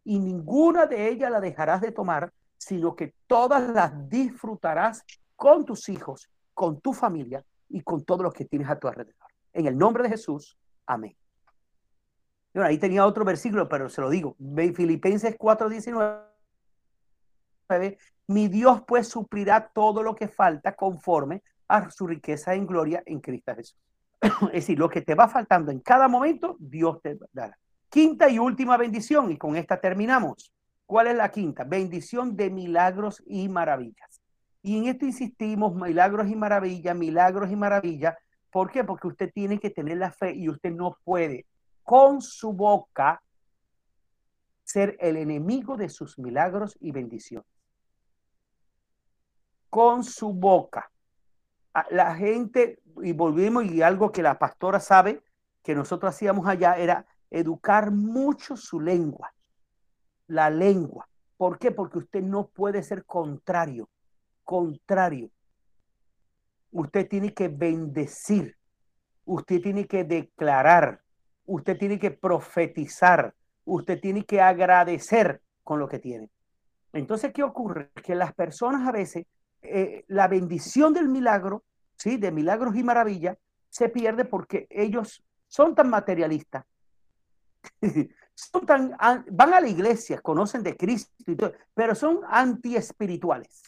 Y ninguna de ellas la dejarás de tomar, sino que todas las disfrutarás con tus hijos con tu familia y con todos los que tienes a tu alrededor. En el nombre de Jesús, amén. Bueno, ahí tenía otro versículo, pero se lo digo. Filipenses 4:19. Mi Dios pues suplirá todo lo que falta conforme a su riqueza en gloria en Cristo Jesús. es decir, lo que te va faltando en cada momento, Dios te dará. Quinta y última bendición, y con esta terminamos. ¿Cuál es la quinta? Bendición de milagros y maravillas. Y en esto insistimos, milagros y maravillas, milagros y maravillas. ¿Por qué? Porque usted tiene que tener la fe y usted no puede con su boca ser el enemigo de sus milagros y bendiciones. Con su boca. La gente, y volvimos, y algo que la pastora sabe que nosotros hacíamos allá era educar mucho su lengua, la lengua. ¿Por qué? Porque usted no puede ser contrario contrario. Usted tiene que bendecir, usted tiene que declarar, usted tiene que profetizar, usted tiene que agradecer con lo que tiene. Entonces, ¿qué ocurre? Que las personas a veces, eh, la bendición del milagro, ¿sí? De milagros y maravillas, se pierde porque ellos son tan materialistas, son tan, van a la iglesia, conocen de Cristo, pero son antiespirituales.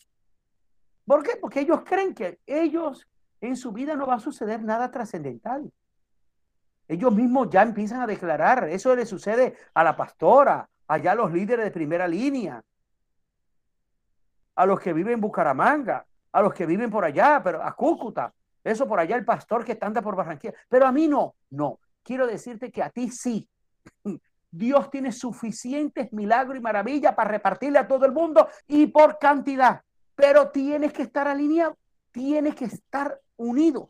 ¿Por qué? Porque ellos creen que ellos en su vida no va a suceder nada trascendental. Ellos mismos ya empiezan a declarar, eso le sucede a la pastora, allá a los líderes de primera línea, a los que viven en Bucaramanga, a los que viven por allá, pero a Cúcuta, eso por allá el pastor que anda por Barranquilla, pero a mí no, no. Quiero decirte que a ti sí. Dios tiene suficientes milagros y maravillas para repartirle a todo el mundo y por cantidad, pero tienes que estar alineado, tienes que estar unido.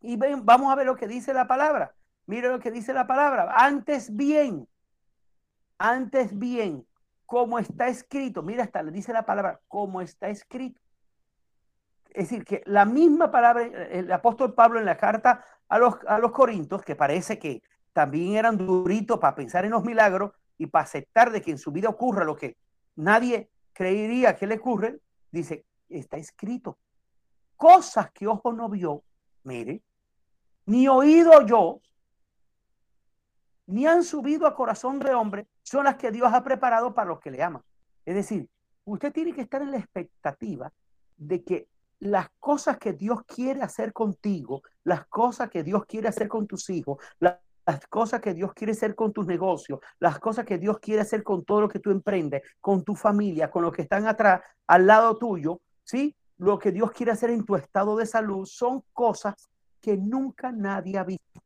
Y ven, vamos a ver lo que dice la palabra. Mire lo que dice la palabra. Antes bien, antes bien, como está escrito, mira hasta le dice la palabra, como está escrito. Es decir, que la misma palabra, el apóstol Pablo en la carta a los, a los Corintios, que parece que también eran duritos para pensar en los milagros y para aceptar de que en su vida ocurra lo que nadie creería que le ocurre, dice, está escrito. Cosas que ojo no vio, mire, ni oído yo, ni han subido a corazón de hombre, son las que Dios ha preparado para los que le aman. Es decir, usted tiene que estar en la expectativa de que las cosas que Dios quiere hacer contigo, las cosas que Dios quiere hacer con tus hijos, las, cosas que Dios quiere hacer con tus negocios, las cosas que Dios quiere hacer con todo lo que tú emprendes, con tu familia, con los que están atrás, al lado tuyo, ¿sí? Lo que Dios quiere hacer en tu estado de salud son cosas que nunca nadie ha visto,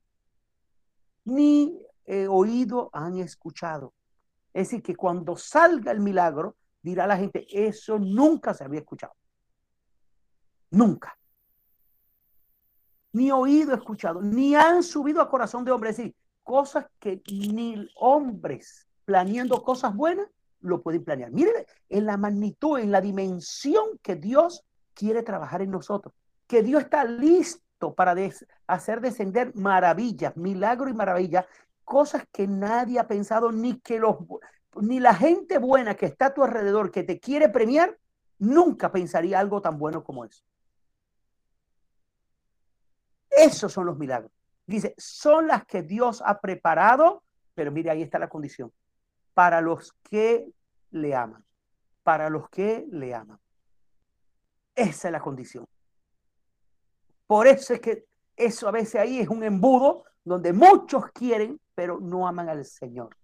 ni oído han escuchado. Es decir, que cuando salga el milagro, dirá la gente, eso nunca se había escuchado. Nunca. Ni oído escuchado, ni han subido a corazón de hombre. Es decir, cosas que ni hombres planeando cosas buenas lo pueden planear. Mire en la magnitud, en la dimensión que Dios quiere trabajar en nosotros. Que Dios está listo para hacer descender maravillas, milagros y maravillas, cosas que nadie ha pensado, ni que los ni la gente buena que está a tu alrededor, que te quiere premiar, nunca pensaría algo tan bueno como eso. Esos son los milagros. Dice, son las que Dios ha preparado, pero mire, ahí está la condición, para los que le aman, para los que le aman. Esa es la condición. Por eso es que eso a veces ahí es un embudo donde muchos quieren, pero no aman al Señor.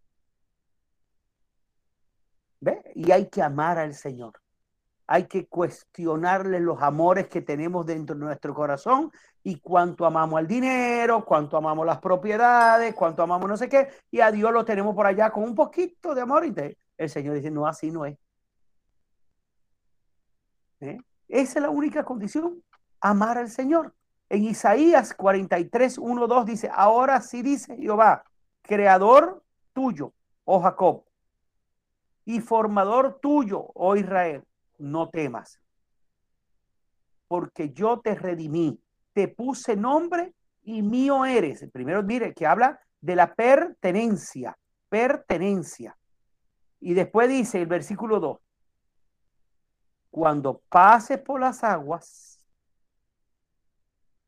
¿Ve? Y hay que amar al Señor hay que cuestionarle los amores que tenemos dentro de nuestro corazón y cuánto amamos al dinero, cuánto amamos las propiedades, cuánto amamos no sé qué, y a Dios lo tenemos por allá con un poquito de amor y el Señor dice, no, así no es. ¿Eh? Esa es la única condición, amar al Señor. En Isaías 43, 1, 2 dice, ahora sí dice Jehová, creador tuyo, oh Jacob, y formador tuyo, oh Israel no temas, porque yo te redimí, te puse nombre y mío eres. El primero, mire, que habla de la pertenencia, pertenencia. Y después dice el versículo 2, cuando pases por las aguas,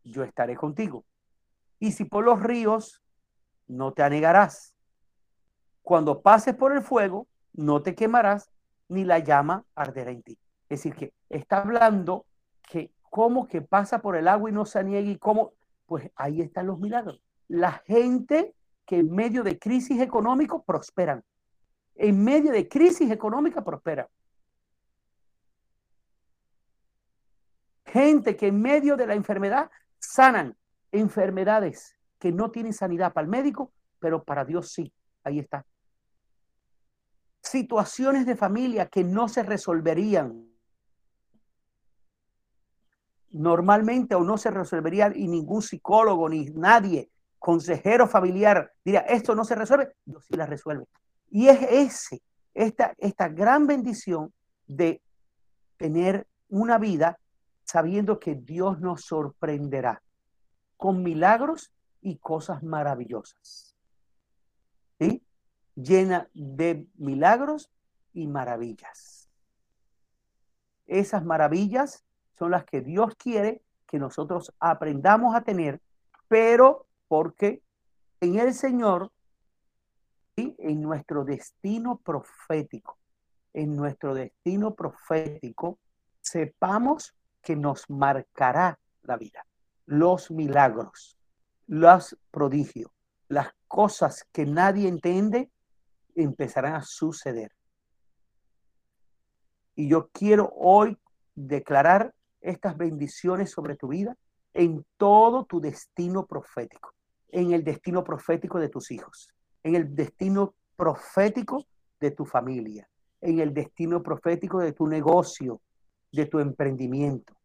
yo estaré contigo. Y si por los ríos, no te anegarás. Cuando pases por el fuego, no te quemarás, ni la llama arderá en ti. Es decir, que está hablando que cómo que pasa por el agua y no se niegue y cómo, pues ahí están los milagros. La gente que en medio de crisis económico prosperan. En medio de crisis económica prospera. Gente que en medio de la enfermedad sanan enfermedades que no tienen sanidad para el médico, pero para Dios sí. Ahí está situaciones de familia que no se resolverían normalmente o no se resolverían y ningún psicólogo ni nadie, consejero familiar, diría, esto no se resuelve, Dios sí la resuelve. Y es ese, esta, esta gran bendición de tener una vida sabiendo que Dios nos sorprenderá con milagros y cosas maravillosas. ¿Sí? llena de milagros y maravillas. Esas maravillas son las que Dios quiere que nosotros aprendamos a tener, pero porque en el Señor y en nuestro destino profético, en nuestro destino profético, sepamos que nos marcará la vida, los milagros, los prodigios, las cosas que nadie entiende empezarán a suceder. Y yo quiero hoy declarar estas bendiciones sobre tu vida en todo tu destino profético, en el destino profético de tus hijos, en el destino profético de tu familia, en el destino profético de tu negocio, de tu emprendimiento.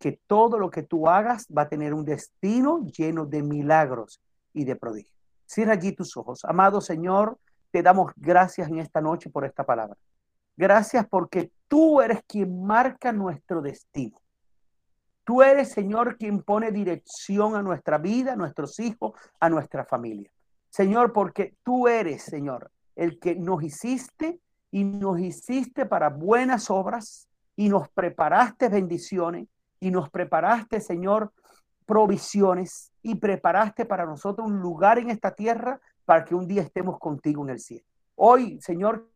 Que todo lo que tú hagas va a tener un destino lleno de milagros y de prodigios. Cierra allí tus ojos. Amado Señor, te damos gracias en esta noche por esta palabra. Gracias porque tú eres quien marca nuestro destino. Tú eres, Señor, quien pone dirección a nuestra vida, a nuestros hijos, a nuestra familia. Señor, porque tú eres, Señor, el que nos hiciste y nos hiciste para buenas obras y nos preparaste bendiciones y nos preparaste, Señor, provisiones y preparaste para nosotros un lugar en esta tierra para que un día estemos contigo en el cielo. Hoy, Señor,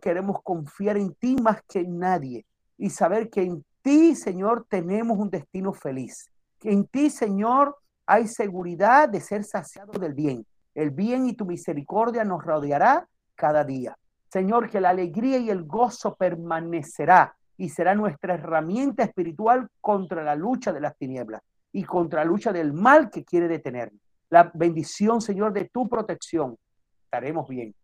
queremos confiar en ti más que en nadie y saber que en ti, Señor, tenemos un destino feliz. Que en ti, Señor, hay seguridad de ser saciado del bien. El bien y tu misericordia nos rodeará cada día. Señor, que la alegría y el gozo permanecerá y será nuestra herramienta espiritual contra la lucha de las tinieblas y contra la lucha del mal que quiere detenernos. La bendición, Señor, de tu protección. Estaremos bien.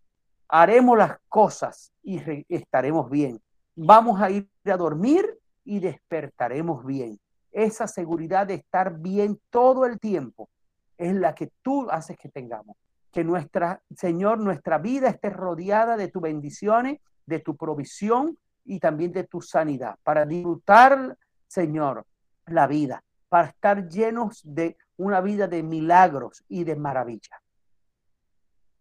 Haremos las cosas y estaremos bien. Vamos a ir a dormir y despertaremos bien. Esa seguridad de estar bien todo el tiempo es la que tú haces que tengamos. Que nuestra, Señor, nuestra vida esté rodeada de tus bendiciones, de tu provisión y también de tu sanidad, para disfrutar, Señor, la vida, para estar llenos de una vida de milagros y de maravilla.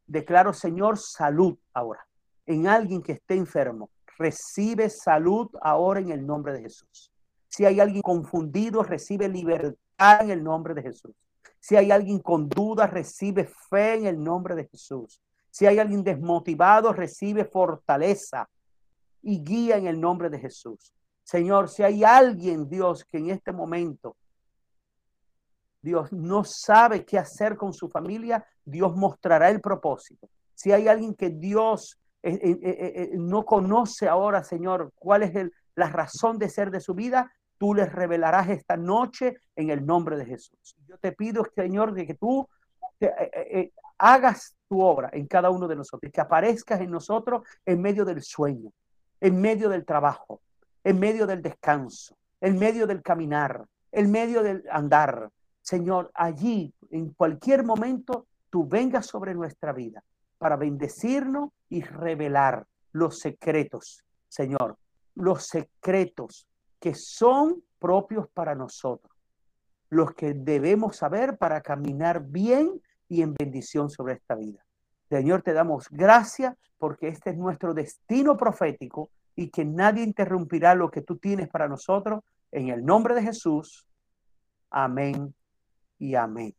Declaro, Señor, salud ahora en alguien que esté enfermo, recibe salud ahora en el nombre de Jesús. Si hay alguien confundido, recibe libertad en el nombre de Jesús. Si hay alguien con dudas, recibe fe en el nombre de Jesús. Si hay alguien desmotivado, recibe fortaleza y guía en el nombre de Jesús. Señor, si hay alguien, Dios, que en este momento, Dios no sabe qué hacer con su familia, Dios mostrará el propósito. Si hay alguien que Dios eh, eh, eh, no conoce ahora, Señor, cuál es la razón de ser de su vida, tú les revelarás esta noche en el nombre de Jesús. Yo te pido, Señor, que tú hagas tu obra en cada uno de nosotros, que aparezcas en nosotros en medio del sueño, en medio del trabajo, en medio del descanso, en medio del caminar, en medio del andar. Señor, allí, en cualquier momento, tú vengas sobre nuestra vida para bendecirnos y revelar los secretos, Señor, los secretos que son propios para nosotros, los que debemos saber para caminar bien y en bendición sobre esta vida. Señor, te damos gracias porque este es nuestro destino profético y que nadie interrumpirá lo que tú tienes para nosotros. En el nombre de Jesús. Amén y amén.